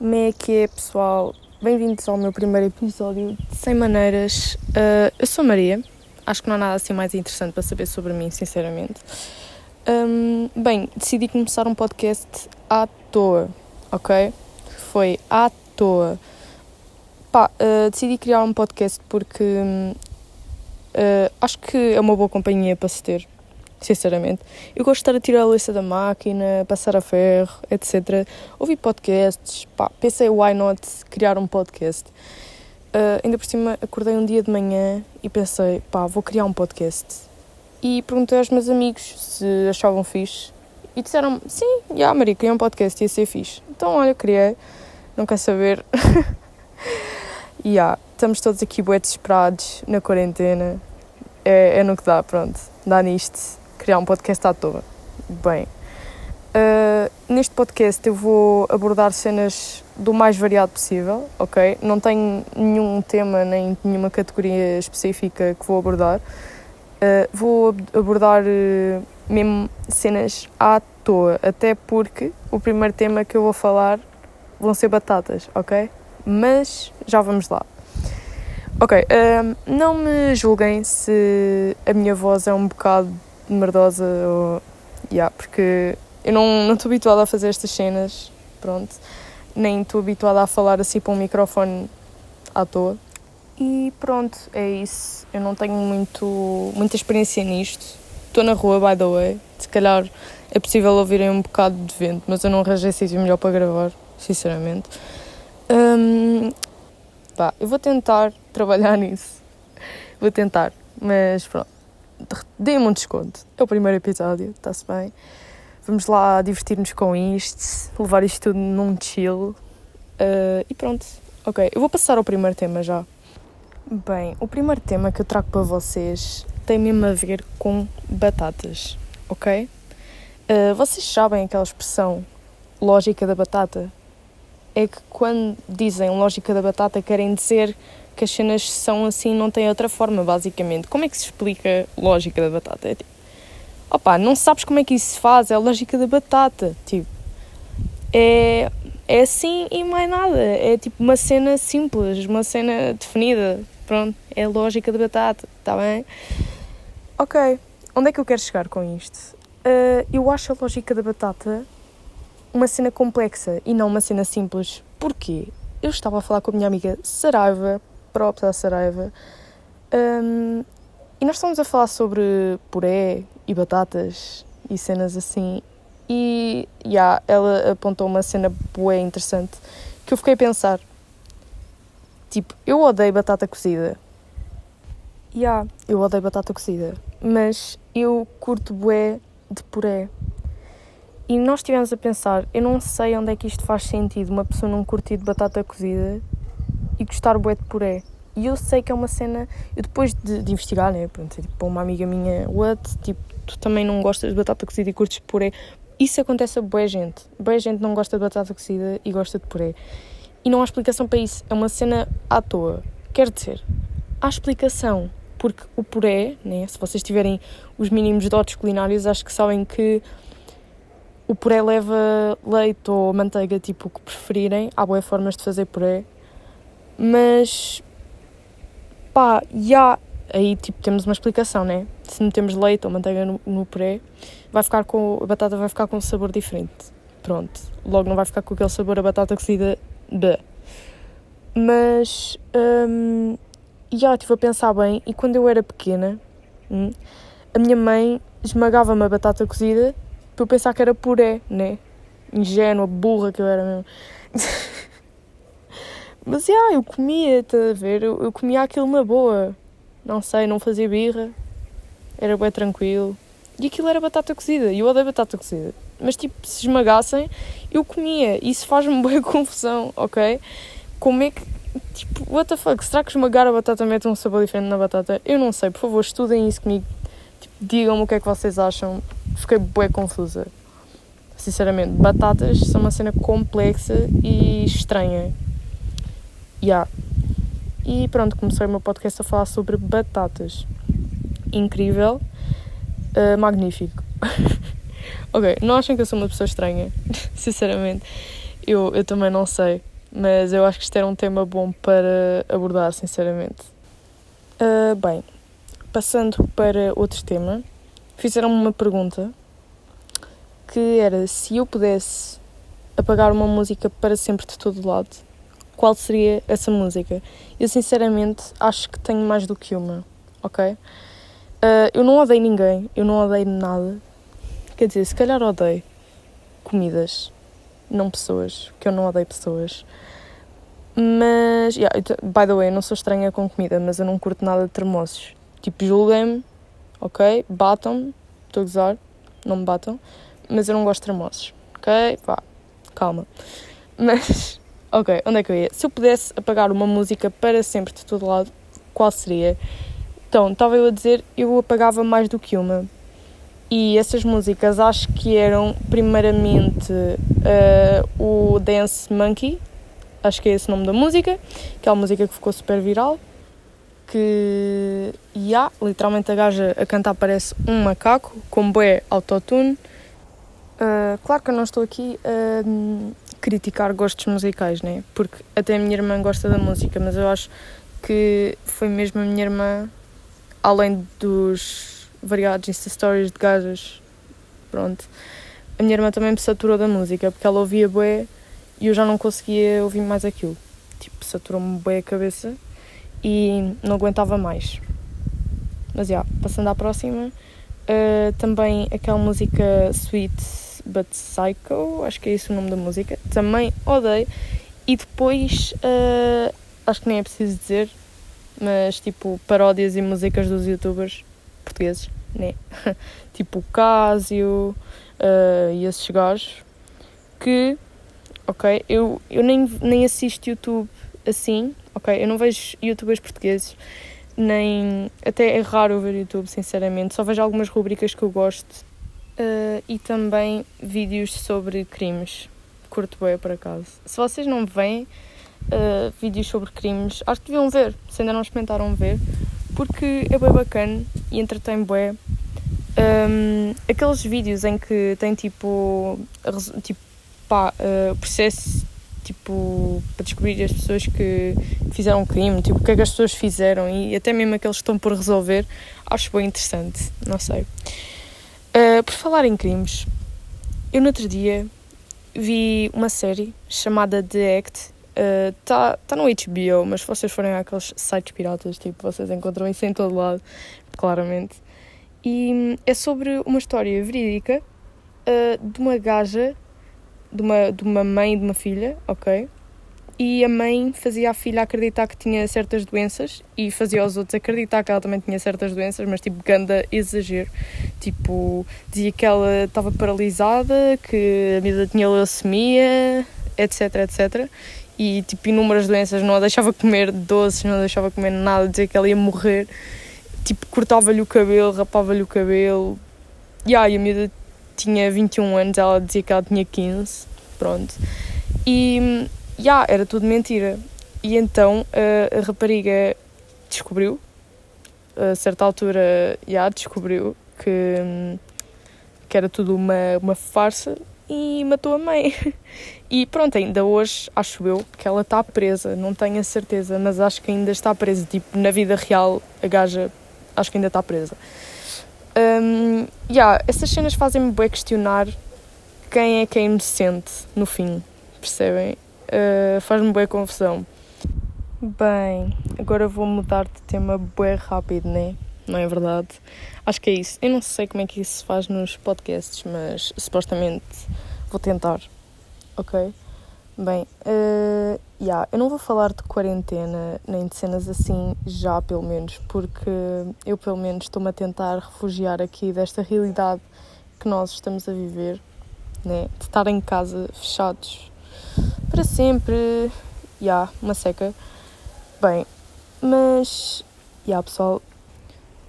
Como é que é, pessoal? Bem-vindos ao meu primeiro episódio de Sem Maneiras. Uh, eu sou Maria, acho que não há nada assim mais interessante para saber sobre mim, sinceramente. Um, bem, decidi começar um podcast à toa, ok? Foi à toa. Pá, uh, decidi criar um podcast porque uh, acho que é uma boa companhia para se ter sinceramente. Eu gosto de estar a tirar a louça da máquina, passar a ferro, etc. Ouvi podcasts, pá, pensei, why not criar um podcast? Uh, ainda por cima, acordei um dia de manhã e pensei, pá, vou criar um podcast. E perguntei aos meus amigos se achavam fixe. E disseram sim, já, yeah, Maria, criei um podcast, ia ser fixe. Então, olha, criei, não quer saber. e yeah, estamos todos aqui bué desesperados na quarentena. É, é no que dá, pronto, dá nisto criar um podcast à toa. Bem, uh, neste podcast eu vou abordar cenas do mais variado possível, ok? Não tenho nenhum tema nem nenhuma categoria específica que vou abordar. Uh, vou abordar uh, mesmo cenas à toa, até porque o primeiro tema que eu vou falar vão ser batatas, ok? Mas já vamos lá. Ok, não me julguem se a minha voz é um bocado merdosa ou. Yeah, porque eu não estou habituada a fazer estas cenas, pronto. Nem estou habituada a falar assim para um microfone à toa. E pronto, é isso. Eu não tenho muito, muita experiência nisto. Estou na rua, by the way. Se calhar é possível ouvirem um bocado de vento, mas eu não arranjei sítio melhor para gravar, sinceramente. Um, pá, eu vou tentar trabalhar nisso. Vou tentar, mas pronto dê-me um desconto. É o primeiro episódio, está-se bem. Vamos lá divertir-nos com isto, levar isto tudo num chill. Uh, e pronto, ok. Eu vou passar ao primeiro tema já. Bem, o primeiro tema que eu trago para vocês tem mesmo a ver com batatas, ok? Uh, vocês sabem aquela expressão lógica da batata? É que quando dizem lógica da batata querem dizer que as cenas são assim, não tem outra forma, basicamente. Como é que se explica lógica da batata? É tipo, opá, não sabes como é que isso se faz, é a lógica da batata. Tipo, é, é assim e mais nada. É tipo uma cena simples, uma cena definida. Pronto, é a lógica da batata, está bem? Ok, onde é que eu quero chegar com isto? Uh, eu acho a lógica da batata uma cena complexa e não uma cena simples. Porquê? Eu estava a falar com a minha amiga Saraiva própria da Saraiva. Um, e nós estamos a falar sobre puré e batatas e cenas assim. E yeah, ela apontou uma cena boa interessante que eu fiquei a pensar. Tipo, eu odeio batata cozida. Yeah, eu odeio batata cozida. Mas eu curto bué de puré. E nós estivemos a pensar, eu não sei onde é que isto faz sentido, uma pessoa não curtir de batata cozida e gostar bué de puré. E eu sei que é uma cena. Eu depois de, de investigar, né? Pronto, tipo, uma amiga minha, what? Tipo, tu também não gostas de batata cozida e curtes puré. Isso acontece a boa gente. Boa gente não gosta de batata cozida e gosta de puré. E não há explicação para isso. É uma cena à toa. Quer dizer, há explicação. Porque o puré, né? Se vocês tiverem os mínimos dotes culinários, acho que sabem que o puré leva leite ou manteiga, tipo o que preferirem. Há boas formas de fazer puré mas pá, já aí tipo temos uma explicação, né? Se metemos leite ou manteiga no, no puré, vai ficar com a batata vai ficar com um sabor diferente. Pronto, logo não vai ficar com aquele sabor a batata cozida de. Mas hum, já estive a pensar bem e quando eu era pequena, hum, a minha mãe esmagava-me a batata cozida para eu pensar que era puré, né? Ingênua, burra que eu era mesmo. Mas, yeah, eu comia, tá a ver? Eu, eu comia aquilo na boa. Não sei, não fazia birra. Era bem tranquilo. E aquilo era batata cozida. E eu odeio batata cozida. Mas, tipo, se esmagassem, eu comia. Isso faz-me boa confusão, ok? Como é que... Tipo, what the fuck? Será que esmagar a batata mete um sabor diferente na batata? Eu não sei. Por favor, estudem isso comigo. Tipo, digam-me o que é que vocês acham. Fiquei bem confusa. Sinceramente, batatas são uma cena complexa e estranha. Yeah. E pronto, comecei o meu podcast a falar sobre batatas. Incrível, uh, magnífico. ok, não achem que eu sou uma pessoa estranha? Sinceramente, eu, eu também não sei. mas eu acho que isto era um tema bom para abordar, sinceramente. Uh, bem, passando para outro tema, fizeram-me uma pergunta que era se eu pudesse apagar uma música para sempre de todo lado, qual seria essa música? Eu sinceramente acho que tenho mais do que uma, ok? Uh, eu não odeio ninguém, eu não odeio nada. Quer dizer, se calhar odeio comidas, não pessoas, porque eu não odeio pessoas. Mas, yeah, by the way, não sou estranha com comida, mas eu não curto nada de termossos. Tipo, julguem-me, ok? Batam-me, estou a gozar, não me batam, mas eu não gosto de termossos, ok? Vá, calma. Mas, ok, onde é que eu ia? Se eu pudesse apagar uma música para sempre de todo lado, qual seria? Então, estava eu a dizer, eu apagava mais do que uma. E essas músicas acho que eram, primeiramente, uh, o Dance Monkey, acho que é esse o nome da música, que é uma música que ficou super viral. Que, e há, literalmente a gaja a cantar parece um macaco, com bué autotune. Uh, claro que eu não estou aqui a um, criticar gostos musicais, né? Porque até a minha irmã gosta da música, mas eu acho que foi mesmo a minha irmã, além dos variados Insta Stories de gajas, pronto, a minha irmã também me saturou da música, porque ela ouvia bué e eu já não conseguia ouvir mais aquilo. Tipo, saturou-me bem a cabeça e não aguentava mais. Mas já, yeah, passando à próxima, uh, também aquela música Sweet But Psycho, acho que é esse o nome da música, também odeio. E depois, uh, acho que nem é preciso dizer, mas tipo, paródias e músicas dos youtubers portugueses, né? tipo o Casio uh, e esses gajos que ok? Eu, eu nem, nem assisto YouTube assim, ok? Eu não vejo youtubers portugueses, nem. Até é raro ver YouTube, sinceramente. Só vejo algumas rubricas que eu gosto uh, e também vídeos sobre crimes. Curto bem, por acaso. Se vocês não veem uh, vídeos sobre crimes, acho que deviam ver, se ainda não experimentaram ver, porque é bem bacana e entretém bem. Um, aqueles vídeos em que tem tipo, tipo pá, uh, processo tipo, para descobrir as pessoas que fizeram crime, tipo, o que é que as pessoas fizeram e até mesmo aqueles que estão por resolver, acho bem interessante, não sei. Uh, por falar em crimes, eu no outro dia vi uma série chamada The Act, está uh, tá no HBO, mas se vocês forem àqueles sites piratas, tipo, vocês encontram isso em todo lado, claramente. E é sobre uma história verídica uh, de uma gaja de uma, de uma mãe e de uma filha, ok? E a mãe fazia a filha acreditar que tinha certas doenças e fazia os outros acreditar que ela também tinha certas doenças, mas tipo, ganda exagero. Tipo, dizia que ela estava paralisada, que a miúda tinha leucemia, etc, etc. E tipo, inúmeras doenças, não a deixava comer doces, não a deixava comer nada, dizia que ela ia morrer. Tipo, cortava-lhe o cabelo, rapava-lhe o cabelo. E aí a miúda tinha 21 anos, ela dizia que ela tinha 15, pronto. E, yeah, era tudo mentira. E então a, a rapariga descobriu, a certa altura, yeah, descobriu que, que era tudo uma, uma farsa e matou a mãe. E pronto, ainda hoje, acho eu, que ela está presa, não tenho a certeza, mas acho que ainda está presa. Tipo, na vida real, a gaja, acho que ainda está presa. Um, yeah, essas cenas fazem-me bem questionar quem é que é inocente no fim, percebem? Uh, Faz-me bem confusão. Bem, agora vou mudar de tema bem rápido, né? Não é verdade? Acho que é isso. Eu não sei como é que isso se faz nos podcasts, mas supostamente vou tentar, ok? Bem, uh, yeah, eu não vou falar de quarentena nem de cenas assim já, pelo menos, porque eu, pelo menos, estou-me a tentar refugiar aqui desta realidade que nós estamos a viver, né? de estar em casa fechados para sempre. Já, yeah, uma seca. Bem, mas, já yeah, pessoal,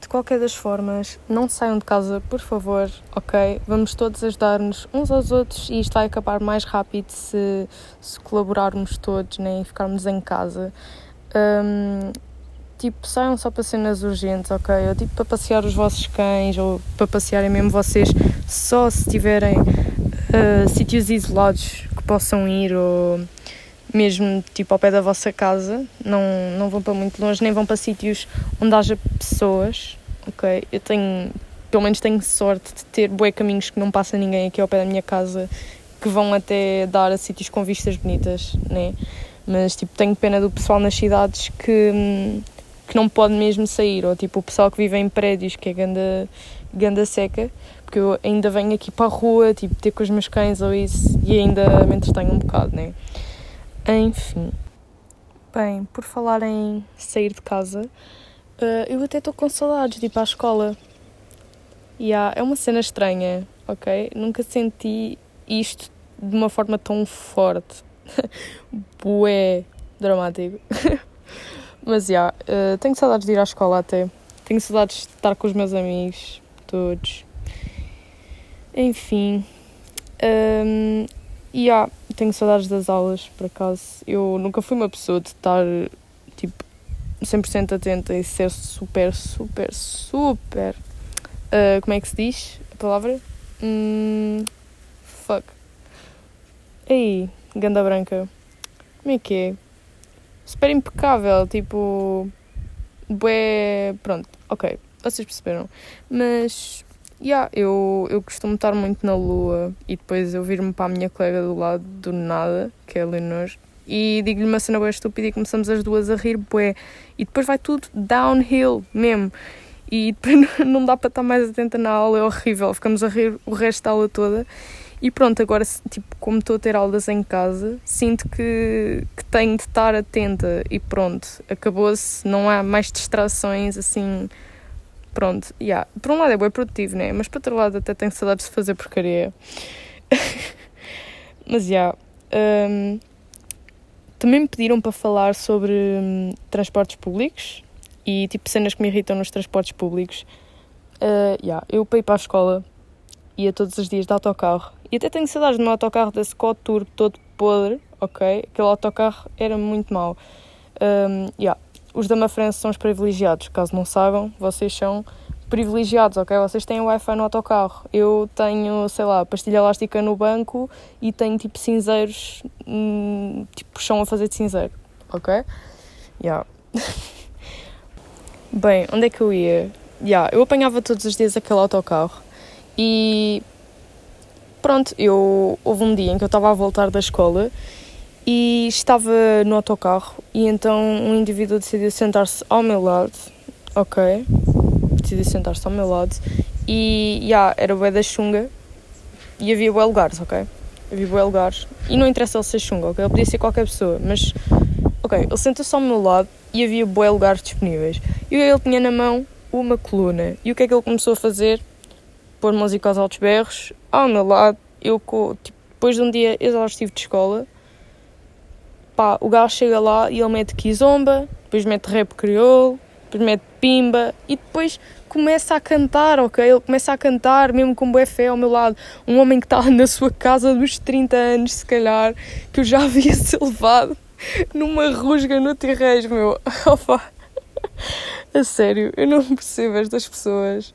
de qualquer das formas, não saiam de casa, por favor, ok? Vamos todos ajudar-nos uns aos outros e isto vai acabar mais rápido se, se colaborarmos todos né? e ficarmos em casa. Um, tipo, saiam só para cenas urgentes, ok? Ou tipo para passear os vossos cães ou para passearem mesmo vocês, só se tiverem uh, sítios isolados possam ir ou mesmo tipo ao pé da vossa casa, não, não vão para muito longe, nem vão para sítios onde haja pessoas, ok? Eu tenho, pelo menos tenho sorte de ter bué caminhos que não passa ninguém aqui ao pé da minha casa, que vão até dar a sítios com vistas bonitas, né? Mas tipo, tenho pena do pessoal nas cidades que, que não pode mesmo sair, ou tipo o pessoal que vive em prédios, que é ganda, ganda seca, porque eu ainda venho aqui para a rua, tipo, ter com os meus cães ou isso, e ainda me entretenho um bocado, né? Enfim. Bem, por falar em sair de casa, uh, eu até estou com saudades de ir para a escola. Yeah, é uma cena estranha, ok? Nunca senti isto de uma forma tão forte. Bué dramático. Mas já, yeah, tenho saudades de ir à escola até. Tenho saudades de estar com os meus amigos, todos. Enfim. Um, e yeah, tenho saudades das aulas, por acaso. Eu nunca fui uma pessoa de estar, tipo, 100% atenta e ser super, super, super. Uh, como é que se diz a palavra? Hum, fuck. Ei, ganda branca. Como é que é? Super impecável, tipo. Bué. Pronto, ok, vocês perceberam. Mas Yeah, eu, eu costumo estar muito na lua e depois eu vir-me para a minha colega do lado do nada, que é a Leonor, e digo-lhe uma cena bem estúpida e começamos as duas a rir, bué. E depois vai tudo downhill mesmo. E depois não dá para estar mais atenta na aula, é horrível. Ficamos a rir o resto da aula toda. E pronto, agora, tipo, como estou a ter aulas em casa, sinto que, que tenho de estar atenta e pronto, acabou-se, não há mais distrações assim pronto, yeah. por um lado é bem produtivo, né? Mas por outro lado até tenho saudades de fazer porcaria. Mas já. Yeah, um, também me pediram para falar sobre um, transportes públicos e tipo cenas que me irritam nos transportes públicos. Uh, yeah, eu para para a escola ia todos os dias de autocarro e até tenho saudades do meu autocarro Scott Tour todo podre, ok? Aquele autocarro era muito mau. Um, yeah. Os da Mafrense são os privilegiados, caso não saibam, vocês são privilegiados, ok? Vocês têm Wi-Fi no autocarro. Eu tenho, sei lá, pastilha elástica no banco e tenho tipo cinzeiros, hum, tipo chão a fazer de cinzeiro, ok? Yeah. Bem, onde é que eu ia? Yeah, eu apanhava todos os dias aquele autocarro e pronto, eu houve um dia em que eu estava a voltar da escola e estava no autocarro e então um indivíduo decidiu sentar-se ao meu lado, ok? Decidiu sentar-se ao meu lado e, yeah, era o da chunga e havia bué lugares, ok? Havia bué lugares e não interessa ele ser chunga, ok? Ele podia ser qualquer pessoa, mas, ok, ele sentou-se ao meu lado e havia bué lugares disponíveis. E ele tinha na mão uma coluna e o que é que ele começou a fazer? Pôr música aos altos berros, ao meu lado, eu, tipo, depois de um dia exaustivo de escola, pá, o gajo chega lá e ele mete kizomba, depois mete rap crioulo, depois mete pimba e depois começa a cantar, ok? Ele começa a cantar, mesmo com bué fé ao meu lado. Um homem que está na sua casa dos 30 anos, se calhar, que eu já havia ser levado numa rusga no terreiro, meu. Opa! A sério, eu não percebo estas pessoas.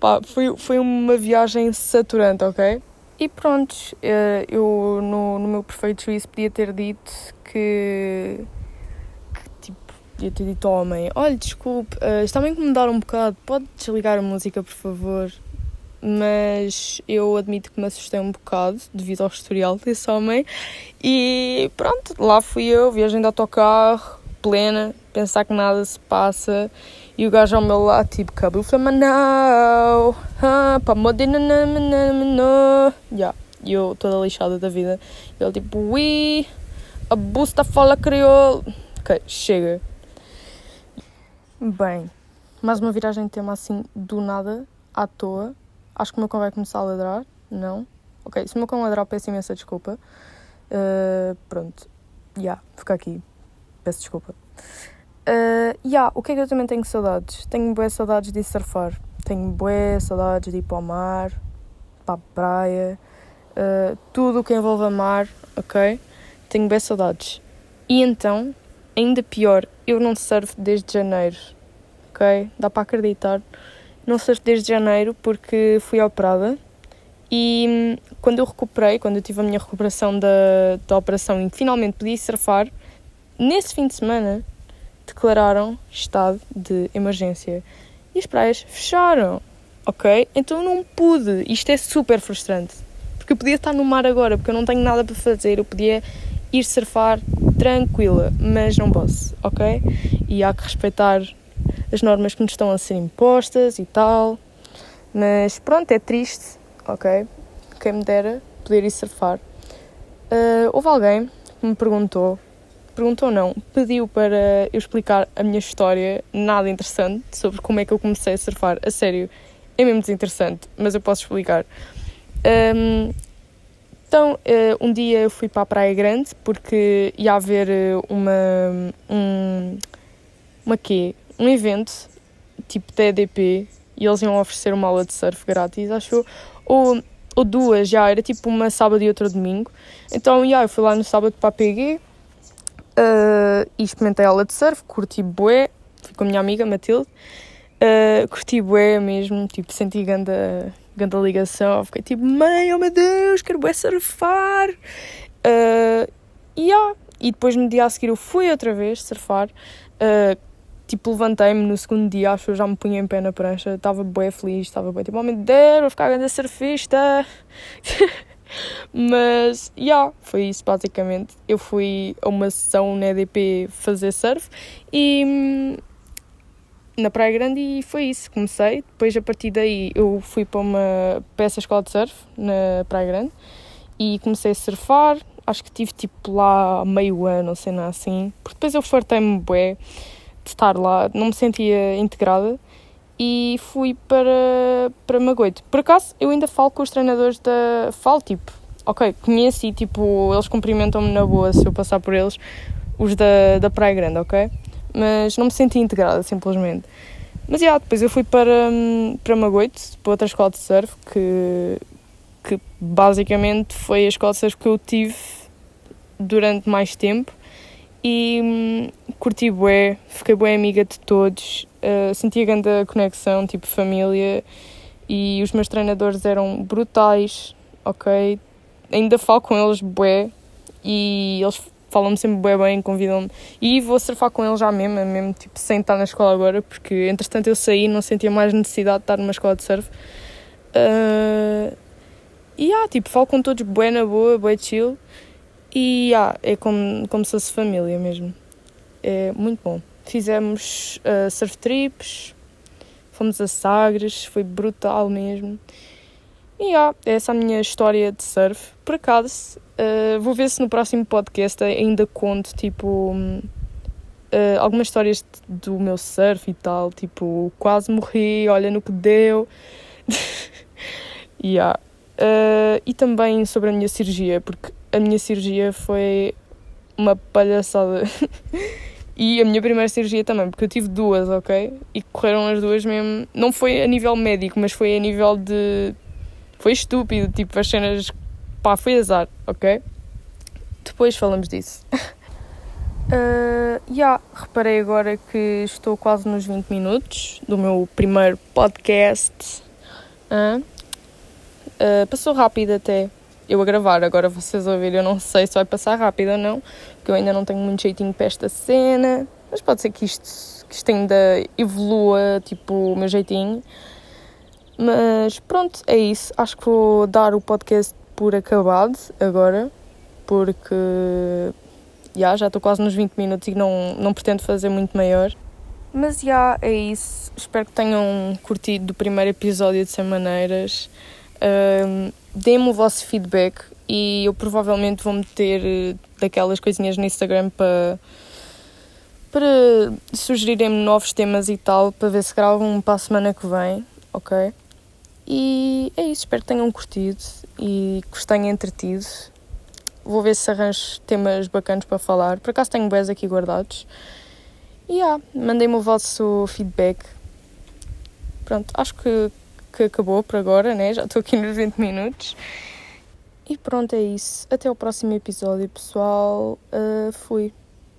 Pá, foi, foi uma viagem saturante, ok? E pronto, eh, eu no, no meu perfeito juízo podia ter dito que, que tipo, podia ter dito ao homem: Olha, desculpe, uh, está-me a incomodar um bocado, pode desligar a música, por favor? Mas eu admito que me assustei um bocado devido ao historial desse homem. E pronto, lá fui eu, viagem de autocarro, plena, pensar que nada se passa. E o gajo ao meu lado, tipo, cabelo flamanau, ah, pá, modena, E eu toda lixada da vida. E ele, tipo, ui, a busta fala crioulo. Ok, chega. Bem, mais uma viragem de tema assim, do nada, à toa. Acho que o meu cão vai começar a ladrar. Não? Ok, se o meu cão ladrar, peço imensa desculpa. Uh, pronto, já, yeah, fica aqui. Peço desculpa. Uh, yeah, o que é que eu também tenho saudades? Tenho boas saudades de surfar. Tenho boas saudades de ir para o mar, para a praia, uh, tudo o que envolve mar, ok? Tenho bem saudades. E então, ainda pior, eu não surfo desde janeiro, ok? Dá para acreditar. Não surfo desde janeiro porque fui operada E hum, quando eu recuperei, quando eu tive a minha recuperação da, da operação e finalmente podia surfar, nesse fim de semana declararam estado de emergência e as praias fecharam, ok? Então eu não pude. Isto é super frustrante. Porque eu podia estar no mar agora, porque eu não tenho nada para fazer. Eu podia ir surfar tranquila, mas não posso, ok? E há que respeitar as normas que nos estão a ser impostas e tal. Mas pronto, é triste, ok? Quem me dera poder ir surfar. Uh, houve alguém que me perguntou perguntou não, pediu para eu explicar a minha história, nada interessante, sobre como é que eu comecei a surfar. A sério, é mesmo desinteressante, mas eu posso explicar. Um, então, uh, um dia eu fui para a Praia Grande porque ia haver eh, uma. Um, uma quê? Um evento tipo EDP e eles iam oferecer uma aula de surf grátis, acho. Ou, ou duas, já era tipo uma sábado e outra domingo. Então, já, eu fui lá no sábado para a PG uh, e experimentei aula de surf, curti bué, fui com a minha amiga Matilde. Uh, curti bué mesmo, tipo, senti ganda, ganda ligação, fiquei tipo, mãe, oh meu Deus, quero bué surfar. Uh, e, yeah. e depois no dia a seguir eu fui outra vez surfar, uh, tipo, levantei-me no segundo dia, acho que eu já me punha em pé na prancha, estava bué feliz, estava bué tipo, oh meu Deus, vou ficar grande surfista. Mas, já, yeah, foi isso basicamente. Eu fui a uma sessão na EDP fazer surf e hum, na Praia Grande e foi isso, comecei. Depois, a partir daí, eu fui para uma peça escola de surf na Praia Grande e comecei a surfar. Acho que tive tipo lá meio ano, não sei assim. Porque depois eu fartei-me bué de estar lá, não me sentia integrada e fui para, para Magoito. Por acaso, eu ainda falo com os treinadores da. Falo tipo, ok, conheço e tipo, eles cumprimentam-me na boa se eu passar por eles, os da, da Praia Grande, ok? mas não me senti integrada, simplesmente. Mas, yeah, depois eu fui para, para Magoito, para outra escola de surf, que, que basicamente foi a escola de surf que eu tive durante mais tempo e hum, curti bué, fiquei bué amiga de todos, uh, senti a grande conexão, tipo família, e os meus treinadores eram brutais, ok? Ainda falo com eles bué, e eles falam-me sempre bem bem, convidam-me. E vou surfar com eles já mesmo, mesmo tipo, sem estar na escola agora, porque entretanto eu saí não sentia mais necessidade de estar numa escola de surf. Uh, e ah, tipo, falo com todos bem na boa, bem chill. E ah, é como, como se fosse família mesmo. É muito bom. Fizemos uh, surf trips, fomos a Sagres, foi brutal mesmo. E ah, essa é a minha história de surf. Por acaso, uh, vou ver se no próximo podcast ainda conto, tipo, uh, algumas histórias do meu surf e tal. Tipo, quase morri, olha no que deu. yeah. Uh, e também sobre a minha cirurgia, porque a minha cirurgia foi uma palhaçada. e a minha primeira cirurgia também, porque eu tive duas, ok? E correram as duas mesmo. Não foi a nível médico, mas foi a nível de foi estúpido, tipo, as cenas. pá, foi azar, ok? Depois falamos disso. uh, yeah, reparei agora que estou quase nos 20 minutos do meu primeiro podcast. Uh, uh, passou rápido até eu a gravar, agora vocês ouvirem, eu não sei se vai passar rápido ou não, porque eu ainda não tenho muito jeitinho para esta cena, mas pode ser que isto, que isto ainda evolua, tipo, o meu jeitinho. Mas pronto, é isso. Acho que vou dar o podcast por acabado agora, porque já já estou quase nos 20 minutos e não, não pretendo fazer muito maior. Mas já é isso. Espero que tenham curtido do primeiro episódio de Sem Maneiras. Um, Dê-me o vosso feedback e eu provavelmente vou meter eh, daquelas coisinhas no Instagram para para sugerirem-me novos temas e tal, para ver se gravo um para a semana que vem, ok? E é isso, espero que tenham curtido e que vos tenha entretido. Vou ver se arranjo temas bacanas para falar. Por acaso tenho boas aqui guardados. E yeah, mandem-me o vosso feedback. Pronto, acho que, que acabou por agora, né? Já estou aqui nos 20 minutos. E pronto, é isso. Até o próximo episódio, pessoal. Uh, fui.